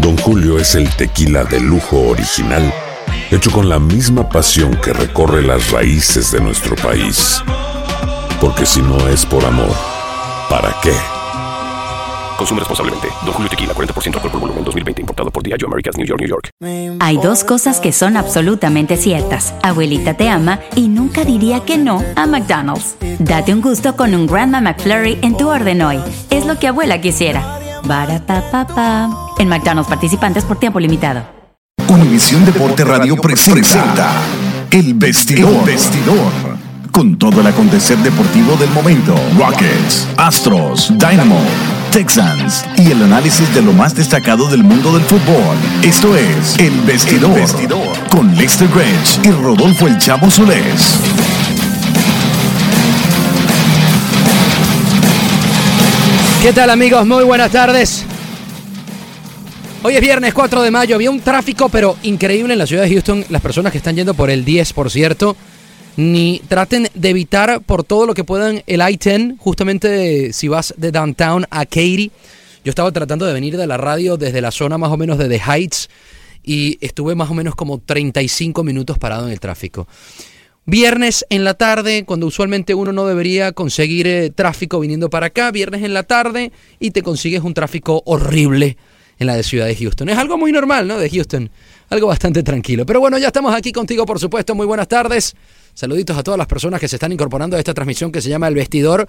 Don Julio es el tequila de lujo original, hecho con la misma pasión que recorre las raíces de nuestro país. Porque si no es por amor, ¿para qué? Consume responsablemente. Don Julio Tequila, 40% alcohol por volumen, 2020. Importado por Diageo Americas, New York, New York. Hay dos cosas que son absolutamente ciertas. Abuelita te ama y nunca diría que no a McDonald's. Date un gusto con un Grandma McFlurry en tu orden hoy. Es lo que abuela quisiera. Barata En McDonald's participantes por tiempo limitado. Univisión Deporte Radio presenta El Vestidor. El Vestidor. Con todo el acontecer deportivo del momento. Rockets, Astros, Dynamo, Texans y el análisis de lo más destacado del mundo del fútbol. Esto es El Vestidor. El Vestidor. Con Lester Grange y Rodolfo El Chavo Solés. ¿Qué tal amigos? Muy buenas tardes. Hoy es viernes 4 de mayo, había un tráfico pero increíble en la ciudad de Houston. Las personas que están yendo por el 10, por cierto, ni traten de evitar por todo lo que puedan el I-10, justamente si vas de downtown a Katy. Yo estaba tratando de venir de la radio desde la zona más o menos de The Heights y estuve más o menos como 35 minutos parado en el tráfico. Viernes en la tarde, cuando usualmente uno no debería conseguir eh, tráfico viniendo para acá, viernes en la tarde y te consigues un tráfico horrible en la de ciudad de Houston. Es algo muy normal, ¿no? De Houston, algo bastante tranquilo. Pero bueno, ya estamos aquí contigo, por supuesto. Muy buenas tardes. Saluditos a todas las personas que se están incorporando a esta transmisión que se llama El Vestidor.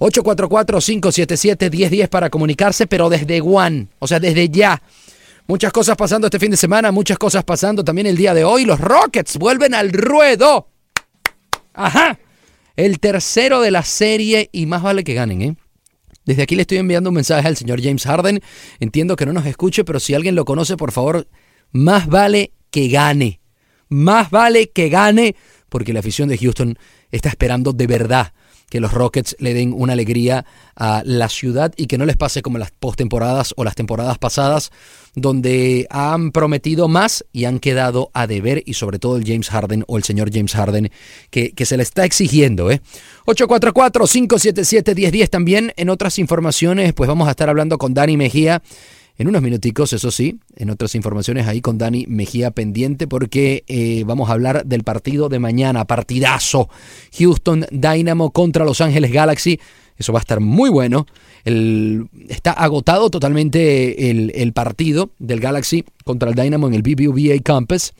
844-577-1010 para comunicarse, pero desde One, o sea, desde ya. Muchas cosas pasando este fin de semana, muchas cosas pasando también el día de hoy. Los Rockets vuelven al ruedo. Ajá. El tercero de la serie y más vale que ganen, ¿eh? Desde aquí le estoy enviando un mensaje al señor James Harden. Entiendo que no nos escuche, pero si alguien lo conoce, por favor, más vale que gane. Más vale que gane, porque la afición de Houston está esperando de verdad que los Rockets le den una alegría a la ciudad y que no les pase como las postemporadas o las temporadas pasadas, donde han prometido más y han quedado a deber, y sobre todo el James Harden o el señor James Harden, que, que se le está exigiendo. ¿eh? 844-577-1010 también. En otras informaciones, pues vamos a estar hablando con Dani Mejía en unos minuticos, eso sí, en otras informaciones ahí con Dani Mejía pendiente porque eh, vamos a hablar del partido de mañana, partidazo. Houston Dynamo contra Los Ángeles Galaxy. Eso va a estar muy bueno. Está agotado totalmente el, el partido del Galaxy contra el Dynamo en el BBVA Campus.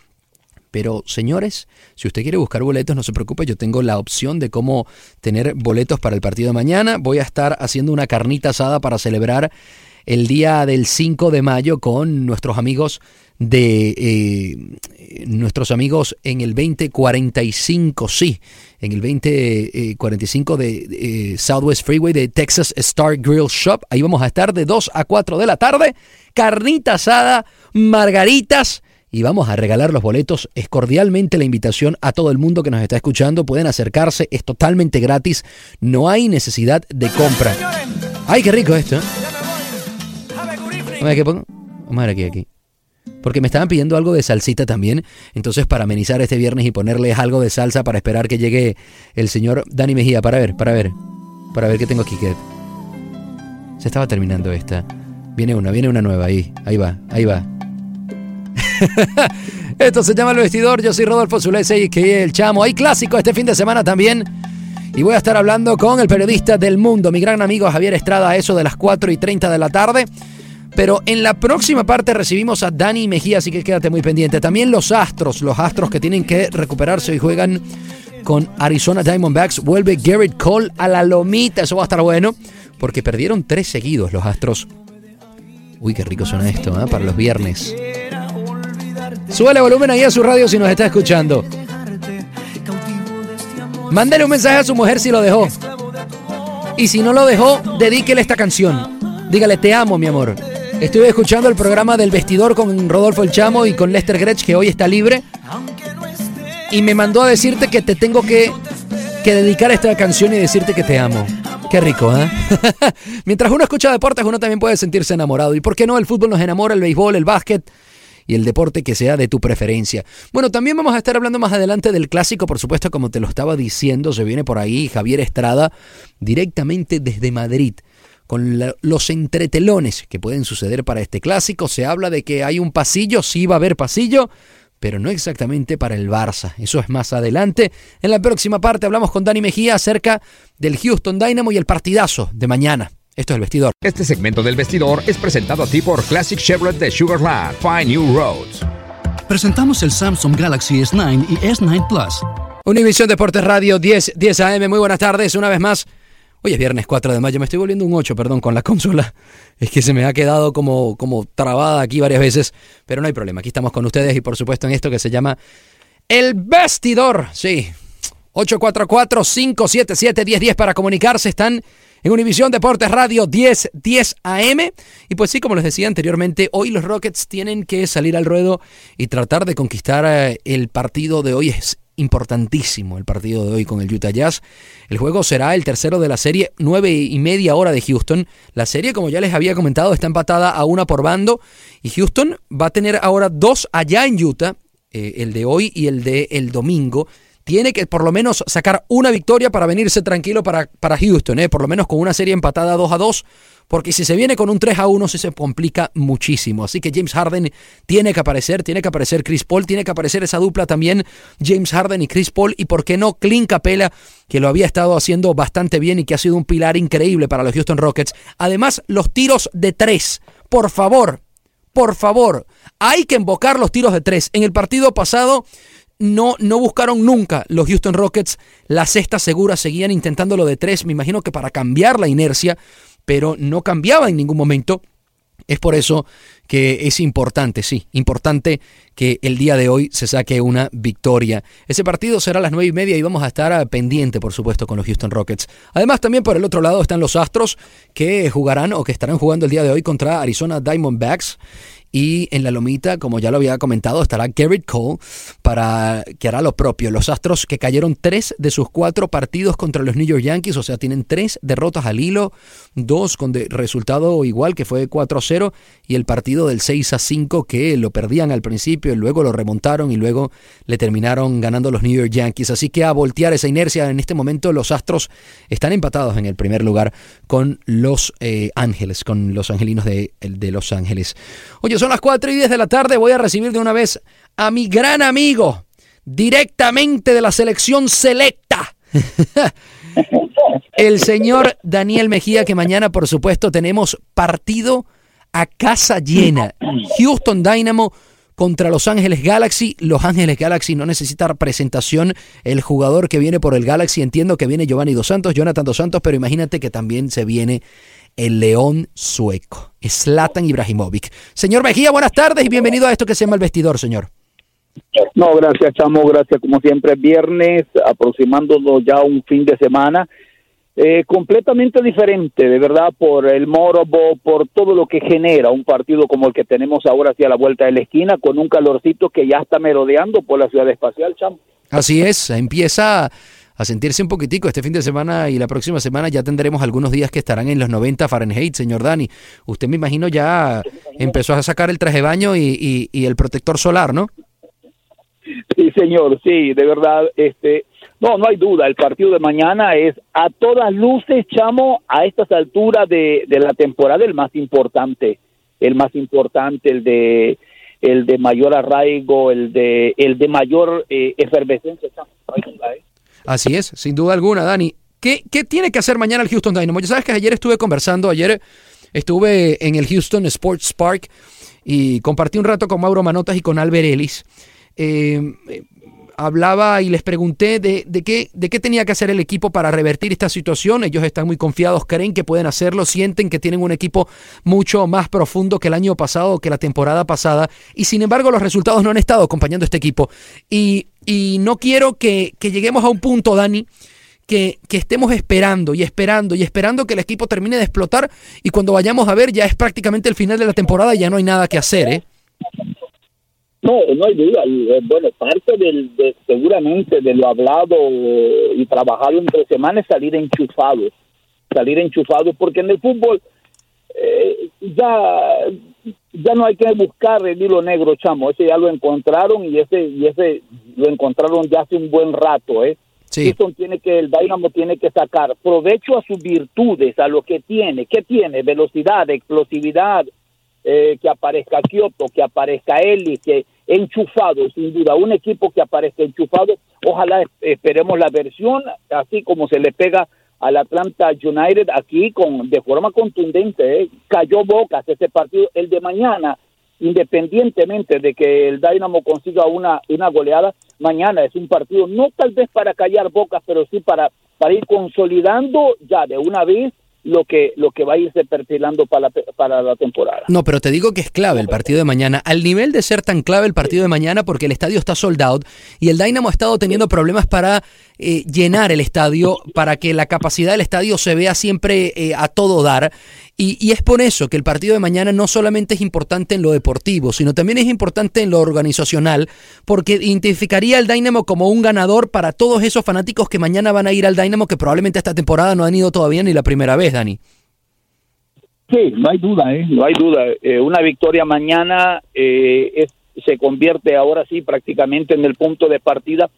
Pero señores, si usted quiere buscar boletos, no se preocupe, yo tengo la opción de cómo tener boletos para el partido de mañana. Voy a estar haciendo una carnita asada para celebrar el día del 5 de mayo con nuestros amigos de eh, nuestros amigos en el 2045, sí, en el 2045 de eh, Southwest Freeway de Texas Star Grill Shop. Ahí vamos a estar de 2 a 4 de la tarde, carnita asada, margaritas. Y vamos a regalar los boletos. Es cordialmente la invitación a todo el mundo que nos está escuchando. Pueden acercarse, es totalmente gratis. No hay necesidad de compra. ¡Ay, qué rico esto! Vamos a ver qué pongo. Vamos a ver aquí, aquí. Porque me estaban pidiendo algo de salsita también. Entonces, para amenizar este viernes y ponerles algo de salsa para esperar que llegue el señor Dani Mejía. Para ver, para ver. Para ver qué tengo aquí. Que... Se estaba terminando esta. Viene una, viene una nueva ahí. Ahí va, ahí va. Esto se llama El Vestidor. Yo soy Rodolfo Zulese y que el chamo. Hay clásico este fin de semana también. Y voy a estar hablando con el periodista del mundo, mi gran amigo Javier Estrada, a eso de las 4 y 30 de la tarde Pero en la próxima parte recibimos a Dani Mejía, así que quédate muy pendiente. También los Astros, los Astros que tienen que recuperarse y juegan con Arizona Diamondbacks. Vuelve Garrett Cole a la lomita, eso va a estar bueno, porque perdieron tres seguidos los Astros. Uy, qué rico suena esto, ¿eh? para los viernes. Súbele volumen ahí a su radio si nos está escuchando. Mándale un mensaje a su mujer si lo dejó. Y si no lo dejó, dedíquele esta canción. Dígale, te amo, mi amor. Estuve escuchando el programa del vestidor con Rodolfo El Chamo y con Lester Gretsch, que hoy está libre. Y me mandó a decirte que te tengo que, que dedicar esta canción y decirte que te amo. Qué rico, ¿eh? Mientras uno escucha deportes, uno también puede sentirse enamorado. ¿Y por qué no? El fútbol nos enamora, el béisbol, el básquet y el deporte que sea de tu preferencia. Bueno, también vamos a estar hablando más adelante del clásico, por supuesto, como te lo estaba diciendo, se viene por ahí Javier Estrada directamente desde Madrid con los entretelones que pueden suceder para este clásico. Se habla de que hay un pasillo, sí va a haber pasillo, pero no exactamente para el Barça. Eso es más adelante. En la próxima parte hablamos con Dani Mejía acerca del Houston Dynamo y el partidazo de mañana. Esto es el vestidor. Este segmento del vestidor es presentado a ti por Classic Chevrolet de Sugarland. Find New Roads. Presentamos el Samsung Galaxy S9 y S9 Plus. Univisión Deportes Radio 10, 10 AM. Muy buenas tardes. Una vez más. Hoy es viernes 4 de mayo. Me estoy volviendo un 8, perdón, con la consola. Es que se me ha quedado como, como trabada aquí varias veces. Pero no hay problema. Aquí estamos con ustedes y por supuesto en esto que se llama El Vestidor. Sí. 844-577-1010 para comunicarse. Están en Univisión Deportes Radio 10, 10 AM. Y pues sí, como les decía anteriormente, hoy los Rockets tienen que salir al ruedo y tratar de conquistar eh, el partido de hoy. Es importantísimo el partido de hoy con el Utah Jazz. El juego será el tercero de la serie, nueve y media hora de Houston. La serie, como ya les había comentado, está empatada a una por bando. Y Houston va a tener ahora dos allá en Utah, eh, el de hoy y el de el domingo tiene que por lo menos sacar una victoria para venirse tranquilo para, para Houston, ¿eh? por lo menos con una serie empatada 2 a 2, porque si se viene con un 3 a 1 se complica muchísimo. Así que James Harden tiene que aparecer, tiene que aparecer Chris Paul, tiene que aparecer esa dupla también, James Harden y Chris Paul, y por qué no Clint Capela, que lo había estado haciendo bastante bien y que ha sido un pilar increíble para los Houston Rockets. Además, los tiros de 3, por favor, por favor, hay que invocar los tiros de 3. En el partido pasado no, no buscaron nunca los Houston Rockets la cesta segura, seguían intentándolo de tres, me imagino que para cambiar la inercia, pero no cambiaba en ningún momento. Es por eso que es importante, sí, importante que el día de hoy se saque una victoria. Ese partido será a las nueve y media y vamos a estar pendiente, por supuesto, con los Houston Rockets. Además, también por el otro lado están los Astros que jugarán o que estarán jugando el día de hoy contra Arizona Diamondbacks. Y en la lomita, como ya lo había comentado, estará Garrett Cole para que hará lo propio. Los Astros que cayeron tres de sus cuatro partidos contra los New York Yankees, o sea, tienen tres derrotas al hilo, dos con resultado igual que fue 4-0 y el partido del 6-5 que lo perdían al principio y luego lo remontaron y luego le terminaron ganando los New York Yankees. Así que a voltear esa inercia en este momento los Astros están empatados en el primer lugar con los eh, Ángeles, con los angelinos de, de Los Ángeles. Oye, son las 4 y 10 de la tarde. Voy a recibir de una vez a mi gran amigo, directamente de la selección selecta. El señor Daniel Mejía, que mañana, por supuesto, tenemos partido a casa llena. Houston Dynamo contra Los Ángeles Galaxy. Los Ángeles Galaxy no necesita presentación. El jugador que viene por el Galaxy, entiendo que viene Giovanni Dos Santos, Jonathan Dos Santos, pero imagínate que también se viene el león sueco, Zlatan Ibrahimovic. Señor Mejía, buenas tardes y bienvenido a esto que se llama El Vestidor, señor. No, gracias, Chamo, gracias como siempre. Viernes, aproximándonos ya un fin de semana. Eh, completamente diferente, de verdad, por el morbo, por todo lo que genera un partido como el que tenemos ahora hacia la vuelta de la esquina, con un calorcito que ya está merodeando por la ciudad espacial, Chamo. Así es, empieza a sentirse un poquitico este fin de semana y la próxima semana ya tendremos algunos días que estarán en los 90 Fahrenheit, señor Dani. Usted me imagino ya empezó a sacar el traje de baño y, el protector solar, ¿no? Sí, señor, sí, de verdad, este, no, no hay duda, el partido de mañana es a todas luces, chamo, a estas alturas de, de la temporada el más importante, el más importante, el de el de mayor arraigo, el de el de mayor eh, efervescencia, chamo. ¿eh? Así es, sin duda alguna, Dani. ¿Qué, ¿Qué, tiene que hacer mañana el Houston Dynamo? Ya sabes que ayer estuve conversando, ayer Estuve en el Houston Sports Park y compartí un rato con Mauro Manotas y con Albert Ellis. Eh, hablaba y les pregunté de, qué, de qué tenía que hacer el equipo para revertir esta situación. Ellos están muy confiados, creen que pueden hacerlo, sienten que tienen un equipo mucho más profundo que el año pasado, que la temporada pasada, y sin embargo los resultados no han estado acompañando a este equipo. Y, no quiero que, lleguemos a un punto, Dani, que, que, estemos esperando y esperando y esperando que el equipo termine de explotar y cuando vayamos a ver ya es prácticamente el final de la temporada y ya no hay nada que hacer, ¿eh? No, no hay duda. Eh, bueno, parte del, de, seguramente de lo hablado y trabajado entre semanas es salir enchufado. Salir enchufado, porque en el fútbol eh, ya, ya no hay que buscar el hilo negro, chamo. Ese ya lo encontraron y ese, y ese lo encontraron ya hace un buen rato, ¿eh? Sí. tiene que, el Dynamo tiene que sacar provecho a sus virtudes, a lo que tiene. ¿Qué tiene? Velocidad, explosividad, eh, que aparezca Kioto, que aparezca Eli, que enchufado, sin duda, un equipo que aparezca enchufado. Ojalá esperemos la versión, así como se le pega al Atlanta United aquí con de forma contundente. ¿eh? Cayó bocas ese partido. El de mañana, independientemente de que el Dynamo consiga una, una goleada, mañana es un partido no tal vez para callar bocas, pero sí para, para ir consolidando ya de una vez lo que, lo que va a irse perfilando para la, para la temporada. No, pero te digo que es clave el partido de mañana, al nivel de ser tan clave el partido de mañana porque el estadio está sold out y el Dynamo ha estado teniendo problemas para eh, llenar el estadio, para que la capacidad del estadio se vea siempre eh, a todo dar. Y, es por eso que el partido de mañana no solamente es importante en lo deportivo, sino también es importante en lo organizacional, porque identificaría al Dynamo como un ganador para todos esos fanáticos que mañana van a ir al Dynamo que probablemente esta temporada no han ido todavía ni la primera vez, Dani. Sí, no hay duda, ¿eh? no hay duda. Eh, una victoria mañana eh, se convierte ahora sí prácticamente en el punto de partida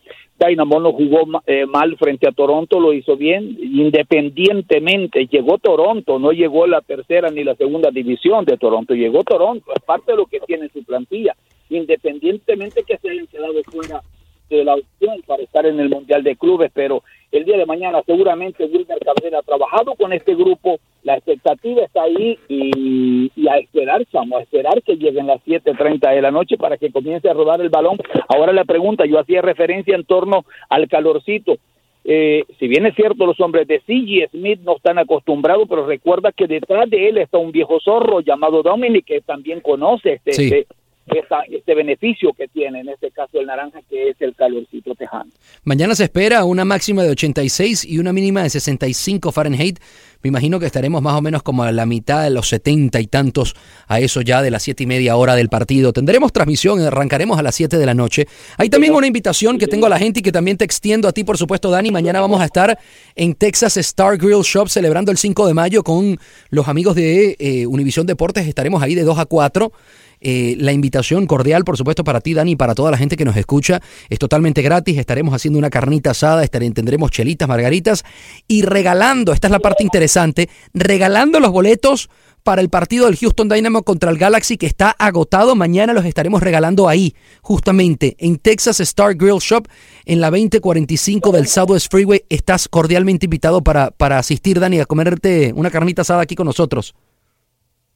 Dynamo no jugó eh, mal frente a Toronto, lo hizo bien, independientemente, llegó Toronto, no llegó la tercera ni la segunda división de Toronto, llegó Toronto, es parte de lo que tiene su plantilla, independientemente que se hayan quedado fuera de la opción para estar en el Mundial de Clubes, pero el día de mañana seguramente Wilmer Cabrera ha trabajado con este grupo, la expectativa está ahí y, a esperar, chamo, a esperar que lleguen las 7.30 de la noche para que comience a rodar el balón. Ahora la pregunta, yo hacía referencia en torno al calorcito. Eh, si bien es cierto, los hombres de C.G. Smith no están acostumbrados, pero recuerda que detrás de él está un viejo zorro llamado Dominic que también conoce este, este este beneficio que tiene, en este caso el naranja, que es el calorcito tejano. Mañana se espera una máxima de 86 y una mínima de 65 Fahrenheit. Me imagino que estaremos más o menos como a la mitad de los 70 y tantos a eso ya de las 7 y media hora del partido. Tendremos transmisión, arrancaremos a las 7 de la noche. Hay también una invitación que tengo a la gente y que también te extiendo a ti, por supuesto, Dani. Mañana vamos a estar en Texas Star Grill Shop celebrando el 5 de mayo con los amigos de eh, Univisión Deportes. Estaremos ahí de 2 a 4. Eh, la invitación cordial, por supuesto, para ti, Dani, y para toda la gente que nos escucha. Es totalmente gratis. Estaremos haciendo una carnita asada, tendremos chelitas, margaritas y regalando, esta es la parte interesante, regalando los boletos para el partido del Houston Dynamo contra el Galaxy que está agotado. Mañana los estaremos regalando ahí, justamente en Texas Star Grill Shop, en la 2045 del Southwest Freeway. Estás cordialmente invitado para, para asistir, Dani, a comerte una carnita asada aquí con nosotros.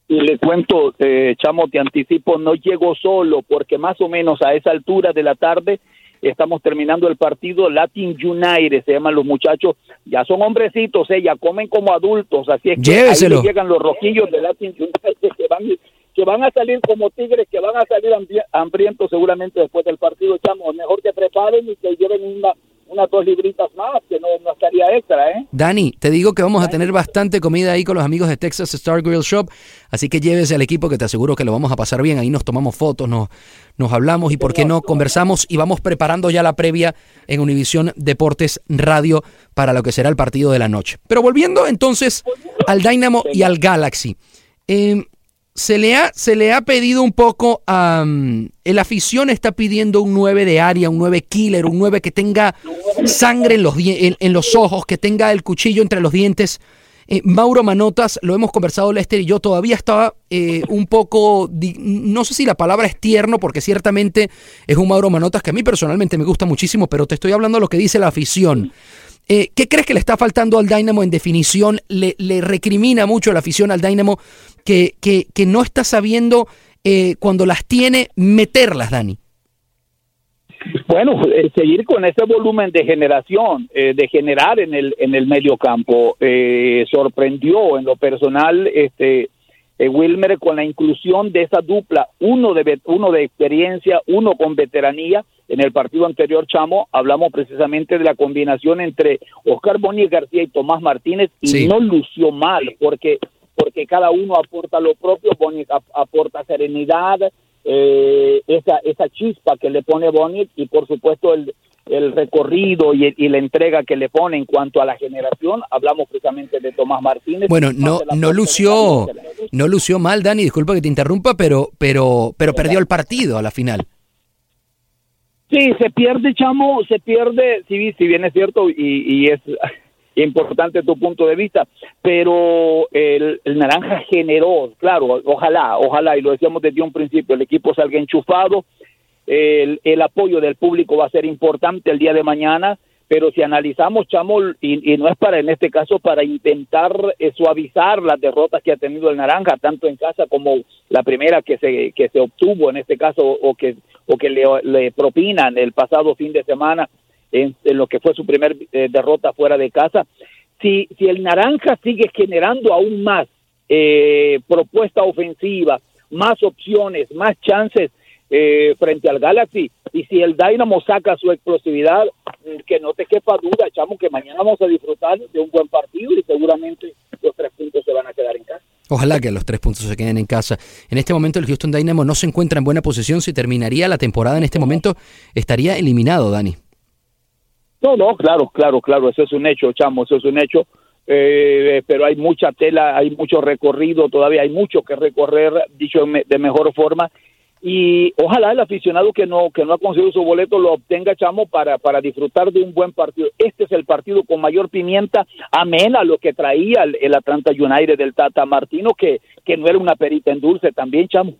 Y le cuento, eh, Chamo, te anticipo, no llego solo, porque más o menos a esa altura de la tarde estamos terminando el partido Latin United, se llaman los muchachos, ya son hombrecitos, eh, ya comen como adultos, así es que ahí llegan los rojillos de Latin United que van, que van a salir como tigres, que van a salir hambrientos seguramente después del partido, Chamo, mejor que preparen y que lleven una unas dos libritas más, que no, estaría extra, ¿eh? Dani, te digo que vamos a tener bastante comida ahí con los amigos de Texas Star Grill Shop, así que llévese al equipo que te aseguro que lo vamos a pasar bien. Ahí nos tomamos fotos, nos, nos hablamos y, ¿por qué no? Conversamos y vamos preparando ya la previa en Univisión Deportes Radio para lo que será el partido de la noche. Pero volviendo entonces al Dynamo y al Galaxy. Eh, se le ha, se le ha pedido un poco a... el afición está pidiendo un 9 de área, un 9 killer, un 9 que tenga sangre en los, en, los ojos, que tenga el cuchillo entre los dientes. Eh, Mauro Manotas, lo hemos conversado Lester y yo, todavía estaba eh, un poco, no sé si la palabra es tierno, porque ciertamente es un Mauro Manotas que a mí personalmente me gusta muchísimo, pero te estoy hablando de lo que dice la afición. Eh, ¿Qué crees que le está faltando al Dynamo en definición? Le, le recrimina mucho la afición al Dynamo que, que, que no está sabiendo eh, cuando las tiene meterlas, Dani. Bueno, eh, seguir con ese volumen de generación, eh, de generar en el en el medio campo, eh, sorprendió en lo personal este eh, Wilmer con la inclusión de esa dupla, uno de uno de experiencia, uno con veteranía. En el partido anterior, Chamo, hablamos precisamente de la combinación entre Oscar Boni García y Tomás Martínez y Sí. no lució mal porque porque cada uno aporta lo propio, Boni ap- aporta serenidad, eh, esa, esa chispa que le pone Bonnie y por supuesto el, el recorrido y, y la entrega que le pone en cuanto a la generación. Hablamos precisamente de Tomás Martínez. Bueno, no, no lució, no lució mal, Dani, disculpa que te interrumpa, pero, pero, pero perdió el partido a la final. Sí, se pierde, chamo, se pierde, sí, si bien es cierto y, y es importante tu punto de vista, pero el, naranja generó, claro, ojalá, ojalá, y lo decíamos desde un principio, el equipo salga enchufado, el, el apoyo del público va a ser importante el día de mañana, pero si analizamos, Chamo, y, y no es para, en este caso, para intentar eh, suavizar las derrotas que ha tenido el Naranja, tanto en casa como la primera que se, que se obtuvo, en este caso, o que, o que le, le propinan el pasado fin de semana, en, lo que fue su primer eh, derrota fuera de casa. Si, si el Naranja sigue generando aún más eh, propuesta ofensiva, más opciones, más chances eh, frente al Galaxy, y si el Dynamo saca su explosividad, mm, que no te quepa duda, chamo, que mañana vamos a disfrutar de un buen partido y seguramente los tres puntos se van a quedar en casa. Ojalá que los tres puntos se queden en casa. En este momento el Houston Dynamo no se encuentra en buena posición. Si terminaría la temporada en este momento, estaría eliminado, Dani. No, no, claro, claro, claro, eso es un hecho, chamo, eso es un hecho. Eh, pero hay mucha tela, hay mucho recorrido, todavía hay mucho que recorrer, dicho de me- de mejor forma. Y ojalá el aficionado que no que no ha conseguido su boleto lo obtenga, chamo, para, para disfrutar de un buen partido. Este es el partido con mayor pimienta, amén a lo que traía el, el Atlanta United del Tata Martino, que, que no era una perita en dulce también, chamo.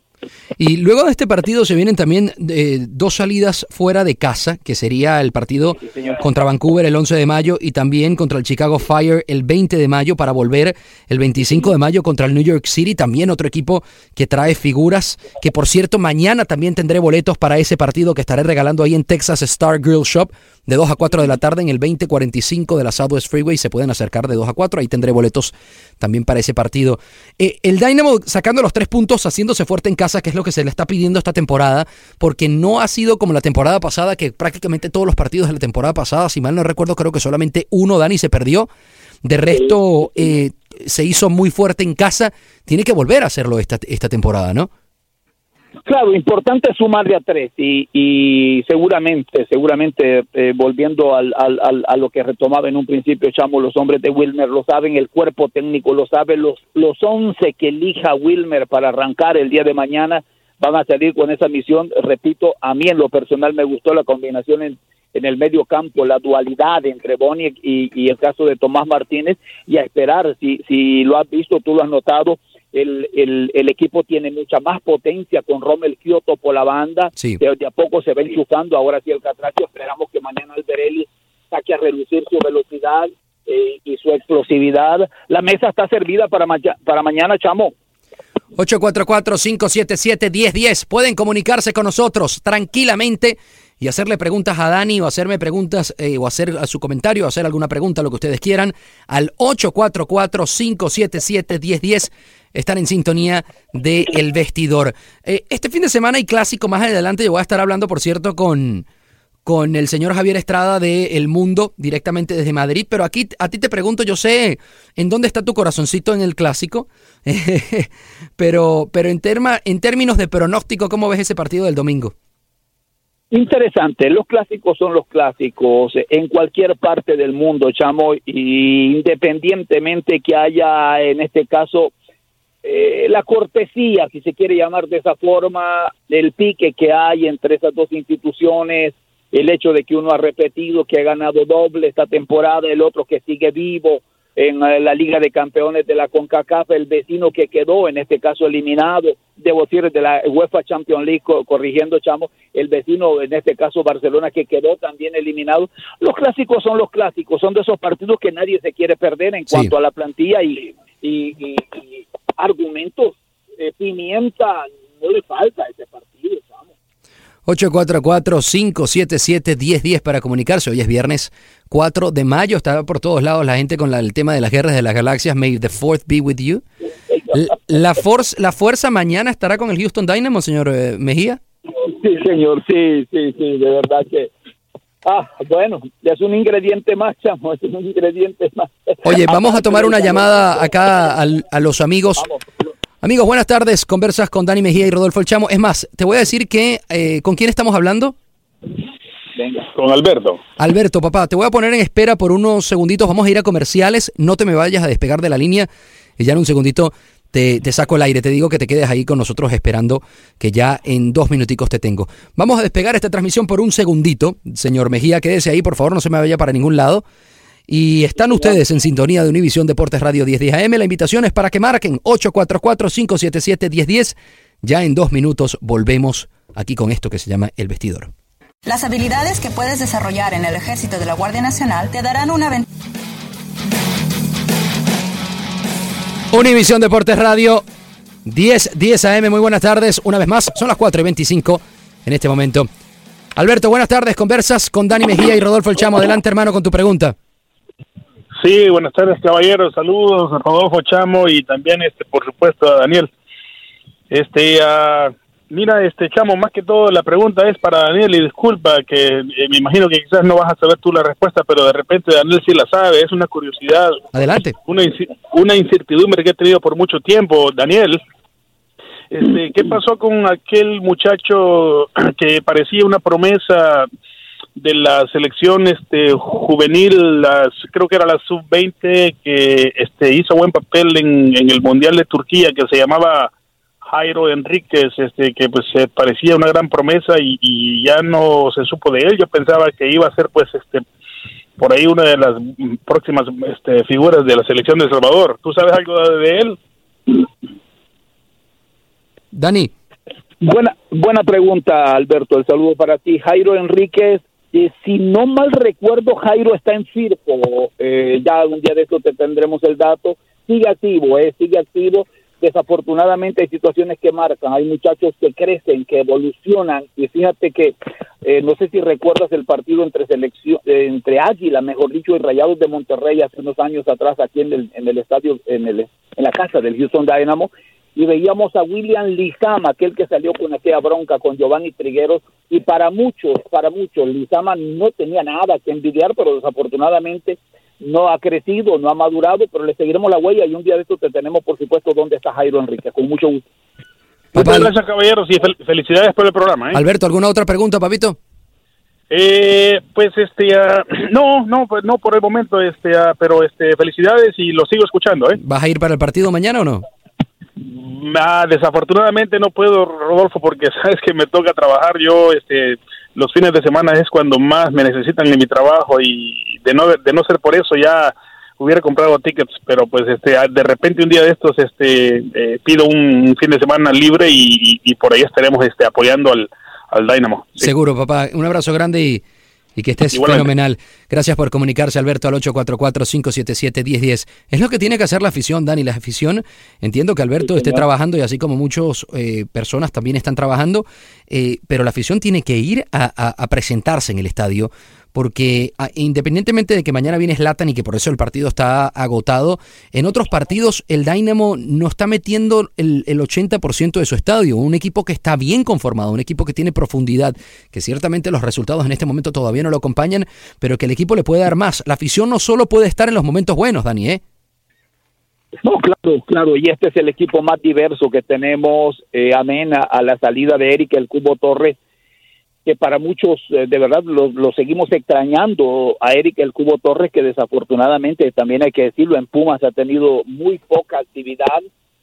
Y luego de este partido se vienen también eh, dos salidas fuera de casa, que sería el partido contra Vancouver el 11 de mayo y también contra el Chicago Fire el 20 de mayo para volver el 25 de mayo contra el New York City, también otro equipo que trae figuras, que por cierto mañana también tendré boletos para ese partido que estaré regalando ahí en Texas Star Grill Shop de 2 a 4 de la tarde en el 2045 de la Southwest Freeway, se pueden acercar de 2 a 4, ahí tendré boletos también para ese partido. Eh, el Dynamo sacando los tres puntos, haciéndose fuerte en casa, que es lo que se le está pidiendo esta temporada, porque no ha sido como la temporada pasada, que prácticamente todos los partidos de la temporada pasada, si mal no recuerdo, creo que solamente uno, Dani, se perdió. De resto, eh, se hizo muy fuerte en casa. Tiene que volver a hacerlo esta, esta temporada, ¿no? Claro, importante sumar de a tres y, y seguramente, seguramente eh, volviendo al, al, al- a lo que retomaba en un principio, Chamo, los hombres de Wilmer lo saben, el cuerpo técnico lo sabe, los, los once que elija Wilmer para arrancar el día de mañana van a salir con esa misión. Repito, a mí en lo personal me gustó la combinación en, en el medio campo, la dualidad entre Boni y, y el caso de Tomás Martínez y a esperar, si, si lo has visto, tú lo has notado, el, el, el equipo tiene mucha más potencia con Rommel Kioto por la banda, Sí. de, de a poco se va enchufando, ahora sí el Catracho, esperamos que mañana Alberelli saque a reducir su velocidad eh, y su explosividad. La mesa está servida para, maña- para mañana, Chamo. 844-577-1010. Pueden comunicarse con nosotros tranquilamente y hacerle preguntas a Dani o hacerme preguntas eh, o hacer a su comentario, hacer alguna pregunta, lo que ustedes quieran, al 844-577-1010. Están en sintonía de El Vestidor. Eh, este fin de semana hay clásico. Más adelante yo voy a estar hablando, por cierto, con, con el señor Javier Estrada de El Mundo, directamente desde Madrid. Pero aquí a ti te pregunto, yo sé en dónde está tu corazoncito en el clásico, pero, pero en, en términos de pronóstico, ¿cómo ves ese partido del domingo? Interesante, los clásicos son los clásicos en cualquier parte del mundo, Chamo, y independientemente que haya en este caso eh, la cortesía, si se quiere llamar de esa forma, el pique que hay entre esas dos instituciones, el hecho de que uno ha repetido que ha ganado doble esta temporada, el otro que sigue vivo, en eh, la Liga de Campeones de la CONCACAF, el vecino que quedó, en este caso eliminado, debo decir, de la UEFA Champions League, corrigiendo, chamo, el vecino, en este caso Barcelona, que quedó también eliminado. Los clásicos son los clásicos, son de esos partidos que nadie se quiere perder en cuanto a la plantilla y, y, argumentos, pimienta, no le falta a ese partido, chamo. 844-577-1010 para comunicarse. Hoy es viernes 4 de mayo. Está por todos lados la gente con el tema de las guerras de las galaxias. May the fourth be with you. La, force, la fuerza mañana estará con el Houston Dynamo, señor eh, Mejía. Sí, señor, sí, sí, sí, de verdad que. Ah, bueno, es un ingrediente más, chamo, es un ingrediente más. Oye, vamos a tomar una llamada acá a, los amigos. Amigos, buenas tardes. Conversas con Dani Mejía y Rodolfo El Chamo. Es más, te voy a decir que, eh, ¿con quién estamos hablando? Con Alberto. Alberto, papá, te voy a poner en espera por unos segunditos. Vamos a ir a comerciales. No te me vayas a despegar de la línea. Y ya en un segundito te, saco el aire. Te digo que te quedes ahí con nosotros esperando, que ya en dos minuticos te tengo. Vamos a despegar esta transmisión por un segundito. Señor Mejía, quédese ahí, por favor, no se me vaya para ningún lado. Y están ustedes en sintonía de Univisión Deportes Radio 1010 AM. La invitación es para que marquen 844-577-1010. Ya en dos minutos volvemos aquí con esto que se llama El Vestidor. Las habilidades que puedes desarrollar en el ejército de la Guardia Nacional te darán una ventaja. Univisión Deportes Radio 10, 10 AM, muy buenas tardes. Una vez más, son las 4 y 25 en este momento. Alberto, buenas tardes. Conversas con Dani Mejía y Rodolfo El Chamo. Adelante, hermano, con tu pregunta. Sí, buenas tardes, caballeros. Saludos a Rodolfo Chamo y también, este, por supuesto, a Daniel. Este, uh, Mira, este chamo, más que todo la pregunta es para Daniel y disculpa que eh, me imagino que quizás no vas a saber tú la respuesta, pero de repente Daniel sí la sabe, es una curiosidad. Adelante. Una, una incertidumbre que he tenido por mucho tiempo, Daniel. Este, ¿Qué pasó con aquel muchacho que parecía una promesa de la selección este juvenil, las, creo que era la sub-20, que este, hizo buen papel en, en el Mundial de Turquía, que se llamaba Jairo Enríquez, este, que pues se parecía una gran promesa y, ya no se supo de él. Yo pensaba que iba a ser pues este por ahí una de las próximas este, figuras de la selección de El Salvador. ¿Tú sabes algo de él? Dani. Buena, buena pregunta, Alberto. El saludo para ti. Jairo Enríquez, eh, si no mal recuerdo, Jairo está en Firpo. Eh, ya un día de esto te tendremos el dato. Sigue activo, eh, sigue activo desafortunadamente hay situaciones que marcan, hay muchachos que crecen, que evolucionan y fíjate que eh, no sé si recuerdas el partido entre selección entre Águila, mejor dicho, y Rayados de Monterrey hace unos años atrás aquí en el, en el estadio en el en la casa del Houston Dynamo y veíamos a William Lizama, aquel que salió con aquella bronca con Giovanni Trigueros y para muchos, para muchos Lizama no tenía nada que envidiar, pero desafortunadamente no ha crecido, no ha madurado, pero le seguiremos la huella y un día de esto te tenemos, por supuesto, donde está Jairo Enrique, con mucho gusto. Muchas gracias, caballeros, y felicidades por el programa. ¿eh? Alberto, ¿alguna otra pregunta, papito? Eh, pues este, uh, no, no, pues no por el momento, este, uh, pero este, felicidades y lo sigo escuchando, ¿eh? ¿Vas a ir para el partido mañana o no? Ah, desafortunadamente no puedo, Rodolfo, porque sabes que me toca trabajar. Yo, este, los fines de semana es cuando más me necesitan en mi trabajo y de no de no ser por eso ya hubiera comprado tickets, pero pues este de repente un día de estos este eh, pido un fin de semana libre y, por ahí estaremos este apoyando al, al Dynamo. Seguro, papá. Un abrazo grande y y que estés fenomenal. Gracias por comunicarse, Alberto, al 844-577-1010. Es lo que tiene que hacer la afición, Dani. La afición, entiendo que Alberto esté trabajando y así como muchas eh, personas también están trabajando, eh, pero la afición tiene que ir a presentarse en el estadio porque ah, independientemente de que mañana viene Slatan y que por eso el partido está agotado, en otros partidos el Dynamo no está metiendo el, 80% de su estadio, un equipo que está bien conformado, un equipo que tiene profundidad, que ciertamente los resultados en este momento todavía no lo acompañan, pero que el equipo le puede dar más. La afición no solo puede estar en los momentos buenos, Dani, ¿eh? No, claro, claro, y este es el equipo más diverso que tenemos, eh, amén, a, la salida de Eric El Cubo Torres, que para muchos eh, de verdad lo, seguimos extrañando a Eric el Cubo Torres, que desafortunadamente también hay que decirlo, en Pumas ha tenido muy poca actividad.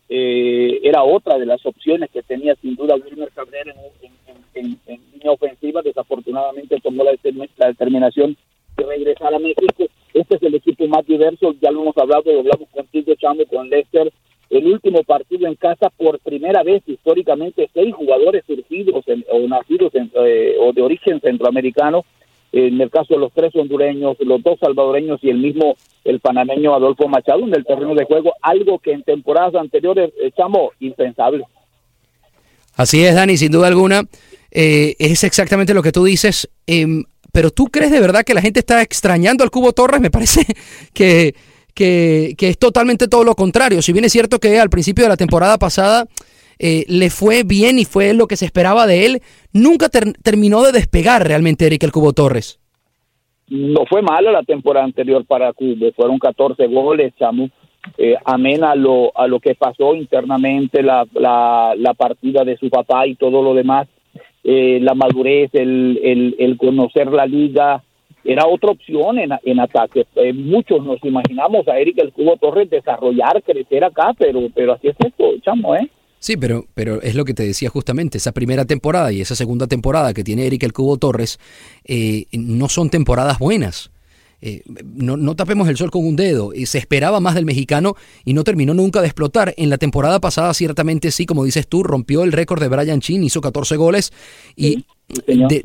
Eh, era otra de las opciones que tenía sin duda Wilmer Cabrera en, línea ofensiva. Desafortunadamente tomó la, determinación de regresar a México. Este es el equipo más diversos, ya lo hemos hablado, lo hablamos contigo, Chamo, con Lester, el último partido en casa por primera vez históricamente seis jugadores surgidos o nacidos eh, o de origen centroamericano en el caso de los tres hondureños, los dos salvadoreños y el mismo el panameño Adolfo Machado en el terreno de juego, algo que en temporadas anteriores echamos impensable. Así es, Dani, sin duda alguna. Eh, es exactamente lo que tú dices. Em, pero tú crees de verdad que la gente está extrañando al Cubo Torres? Me parece que, que, es totalmente todo lo contrario. Si bien es cierto que al principio de la temporada pasada eh, le fue bien y fue lo que se esperaba de él, nunca terminó de despegar realmente Eric el Cubo Torres. No fue mala la temporada anterior para Cubo, fueron 14 goles, chamo. Eh, amén a lo, a lo que pasó internamente, la, la, partida de su papá y todo lo demás, eh, la madurez, el, el, conocer la liga, era otra opción en, en ataque. Eh, muchos nos imaginamos a Eric el Cubo Torres desarrollar, crecer acá, pero, pero así es esto, chamo, ¿eh? Sí, pero, pero es lo que te decía justamente, esa primera temporada y esa segunda temporada que tiene Eric el Cubo Torres eh, no son temporadas buenas. Eh, no, no, tapemos el sol con un dedo. se esperaba más del mexicano y no terminó nunca de explotar. En la temporada pasada, ciertamente sí, como dices tú, rompió el récord de Brian Chin, hizo 14 goles y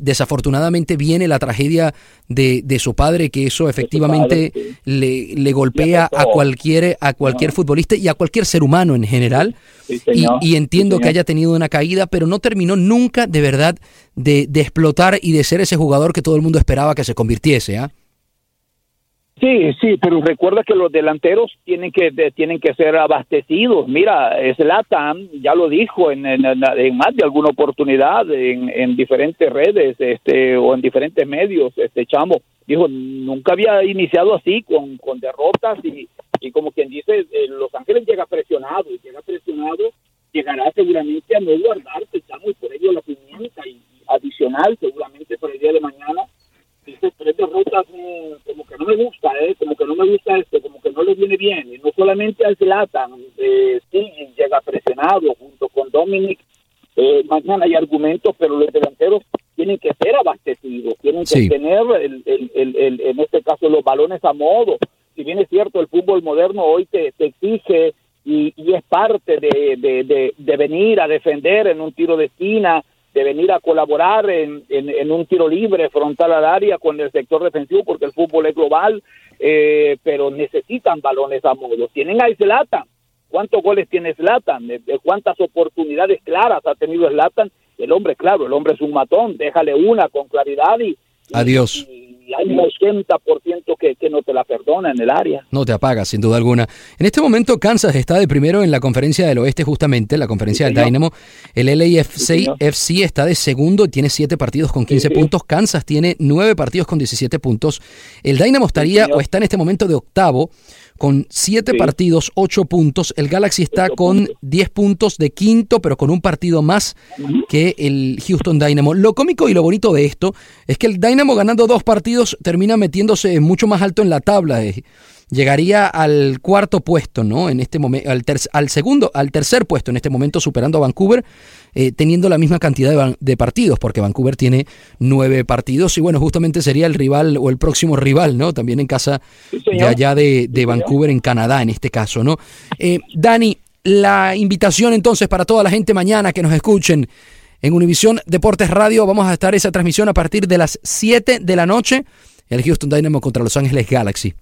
desafortunadamente viene la tragedia de, de, su padre, que eso efectivamente le, le, golpea a cualquier, a cualquier futbolista y a cualquier ser humano en general. y, entiendo que haya tenido una caída, pero no terminó nunca de verdad de, de, explotar y de ser ese jugador que todo el mundo esperaba que se convirtiese. ¿ah? Sí, sí, pero recuerda que los delanteros tienen que tienen que ser abastecidos. Mira, Zlatan ya lo dijo en, en, más de alguna oportunidad en, en, diferentes redes este o en diferentes medios. Este chamo dijo nunca había iniciado así con, con derrotas y, y como quien dice eh, Los Ángeles llega presionado y llega presionado llegará seguramente a no guardarse chamo y por ello la pimienta y adicional seguramente para el día de mañana tres derrotas como que no me gusta, ¿eh? como que no me gusta esto, como que no le viene bien. Y no solamente al Zlatan, eh, llega presionado junto con Dominic. Eh, mañana hay argumentos, pero los delanteros tienen que ser abastecidos, tienen que tener, el, el, el, en este caso, los balones a modo. Si bien es cierto, el fútbol moderno hoy te, te exige y, y, es parte de, de, de, de venir a defender en un tiro de esquina, de venir a colaborar en, en, un tiro libre frontal al área con el sector defensivo porque el fútbol es global, eh, pero necesitan balones a modo. Tienen a Zlatan. ¿Cuántos goles tiene Zlatan? ¿De, cuántas oportunidades claras ha tenido Zlatan? El hombre, claro, el hombre es un matón, déjale una con claridad y... Adiós hay un 80% que, que no te la perdona en el área. No te apaga, sin duda alguna. En este momento Kansas está de primero en la conferencia del oeste, justamente, la conferencia del Dynamo. El LAFC FC está de segundo y tiene 7 partidos con 15 puntos. Kansas tiene 9 partidos con 17 puntos. El Dynamo estaría o está en este momento de octavo con 7 partidos, 8 puntos. El Galaxy está con 10 puntos de quinto, pero con un partido más que el Houston Dynamo. Lo cómico y lo bonito de esto es que el Dynamo ganando dos partidos termina metiéndose mucho más alto en la tabla. Eh llegaría al cuarto puesto, ¿no? En este momento, al, al, segundo, al tercer puesto en este momento, superando a Vancouver, eh, teniendo la misma cantidad de, partidos, porque Vancouver tiene nueve partidos y bueno, justamente sería el rival o el próximo rival, ¿no? También en casa de allá de, Vancouver, en Canadá, en este caso, ¿no? Eh, Dani, la invitación entonces para toda la gente mañana que nos escuchen. En Univisión Deportes Radio vamos a estar esa transmisión a partir de las 7 de la noche. El Houston Dynamo contra Los Ángeles Galaxy.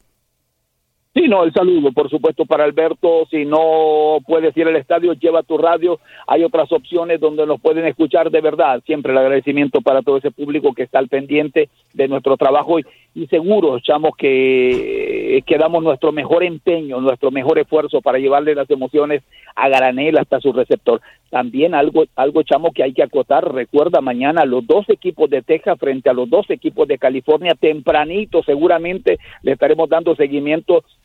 Sí, no, el saludo, por supuesto, para Alberto. Si no puedes ir al estadio, lleva tu radio. Hay otras opciones donde nos pueden escuchar de verdad. Siempre el agradecimiento para todo ese público que está al pendiente de nuestro trabajo y, y seguro, echamos que, que damos nuestro mejor empeño, nuestro mejor esfuerzo para llevarle las emociones a Garanel hasta su receptor. También algo, algo chamo que hay que acotar, recuerda mañana los dos equipos de Texas frente a los dos equipos de California, tempranito seguramente le estaremos dando seguimiento